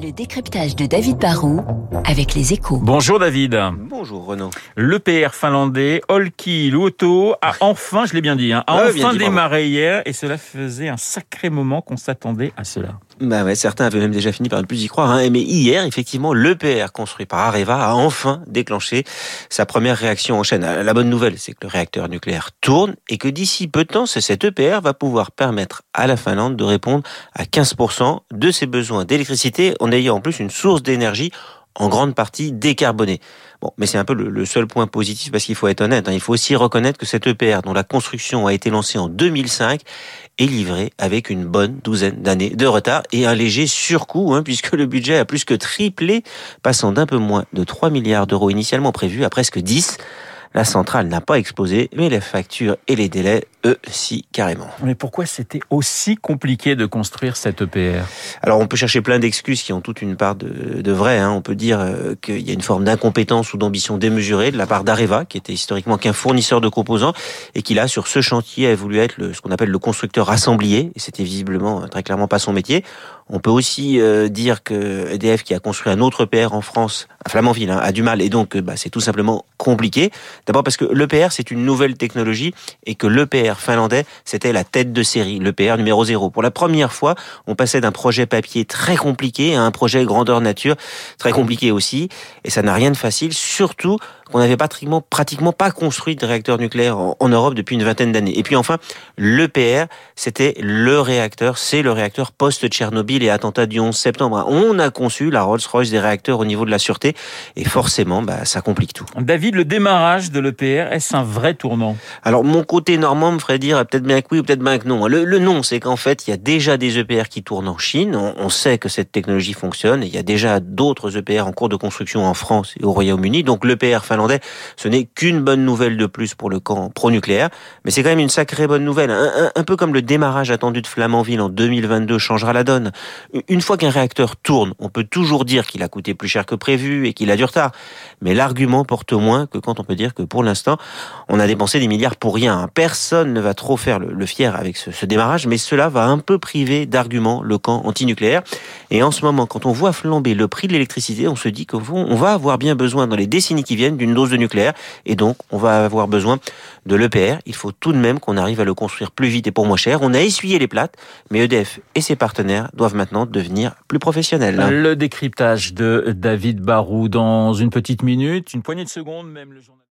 Le décryptage de David Barrault avec les échos. Bonjour David. Bonjour Renaud. L'EPR finlandais Olki Luoto a enfin, je l'ai bien dit, hein, a enfin dit, bravo. démarré hier et cela faisait un sacré moment qu'on s'attendait à cela. Bah ouais, certains avaient même déjà fini par ne plus y croire. Hein. Mais hier, effectivement, l'EPR construit par Areva a enfin déclenché sa première réaction en chaîne. La bonne nouvelle, c'est que le réacteur nucléaire tourne et que d'ici peu de temps, cet EPR va pouvoir permettre à la Finlande de répondre à 15% de ses besoins d'électricité en ayant en plus une source d'énergie en grande partie décarbonée. Bon, mais c'est un peu le, seul point positif parce qu'il faut être honnête. hein. Il faut aussi reconnaître que cet EPR, dont la construction a été lancée en 2005, est livré avec une bonne douzaine d'années de retard et un léger surcoût, hein, puisque le budget a plus que triplé, passant d'un peu moins de 3 milliards d'euros initialement prévus à presque 10. La centrale n'a pas explosé, mais les factures et les délais, eux, si carrément. Mais pourquoi c'était aussi compliqué de construire cette EPR Alors on peut chercher plein d'excuses qui ont toute une part de, de vrai. Hein. On peut dire euh, qu'il y a une forme d'incompétence ou d'ambition démesurée de la part d'Areva, qui était historiquement qu'un fournisseur de composants, et qui là, sur ce chantier, a voulu être le, ce qu'on appelle le constructeur assemblier, et c'était visiblement euh, très clairement pas son métier. On peut aussi euh, dire que EDF, qui a construit un autre EPR en France, à Flamanville, hein, a du mal, et donc euh, bah, c'est tout simplement compliqué. D'abord parce que l'EPR, c'est une nouvelle technologie, et que l'EPR finlandais, c'était la tête de série, l'EPR numéro 0. Pour la première fois, on passait d'un projet papier très compliqué à un projet grandeur nature très compliqué aussi, et ça n'a rien de facile, surtout qu'on n'avait pratiquement, pratiquement pas construit de réacteur nucléaire en, en Europe depuis une vingtaine d'années. Et puis enfin, l'EPR, c'était le réacteur, c'est le réacteur post-Tchernobyl et attentat du 11 septembre. On a conçu la Rolls-Royce des réacteurs au niveau de la sûreté, et forcément, bah, ça complique tout. David, le démarrage de l'EPR, est-ce un vrai tournant? Alors mon côté normand me ferait dire peut-être bien que oui ou peut-être bien que non. Le, le non, c'est qu'en fait, il y a déjà des EPR qui tournent en Chine. On, on sait que cette technologie fonctionne. Et il y a déjà d'autres EPR en cours de construction en France et au Royaume-Uni. Donc l'EPR ce n'est qu'une bonne nouvelle de plus pour le camp pro-nucléaire. Mais c'est quand même une sacrée bonne nouvelle. Un, un- un peu comme le démarrage attendu de Flamanville en 2022 changera la donne. Une fois qu'un réacteur tourne, on peut toujours dire qu'il a coûté plus cher que prévu et qu'il a du retard. Mais l'argument porte moins que quand on peut dire que pour l'instant, on a dépensé des milliards pour rien. Personne ne va trop faire le, fier avec ce, démarrage, mais cela va un peu priver d'arguments le camp antinucléaire. Et en ce moment, quand on voit flamber le prix de l'électricité, on se dit qu'on on va avoir bien besoin dans les décennies qui viennent d'une dose de nucléaire, et donc on va avoir besoin de l'EPR. Il faut tout de même qu'on arrive à le construire plus vite et pour moins cher. On a essuyé les plates, mais EDF et ses partenaires doivent maintenant devenir plus professionnels. Le décryptage de David Barrault dans une petite une poignée de secondes, même le journal.